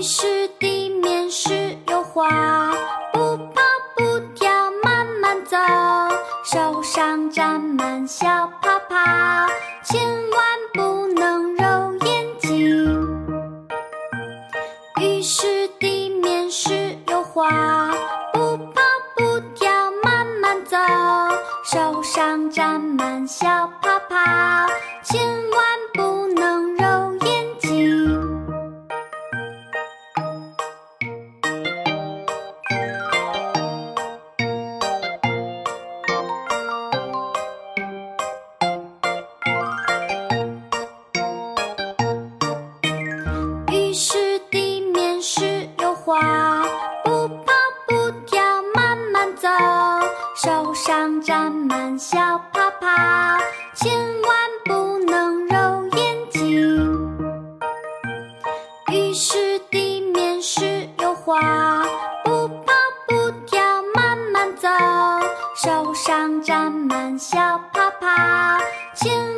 于是地面是有花，不跑不跳慢慢走，手上沾满小泡泡，千万不能揉眼睛。于是地面是有花，不跑不跳慢慢走，手上沾满小泡泡，于是地面是油画，不跑不跳慢慢走，手上沾满小泡泡，千万不能揉眼睛。于是地面是油画，不跑不跳慢慢走，手上沾满小泡泡，千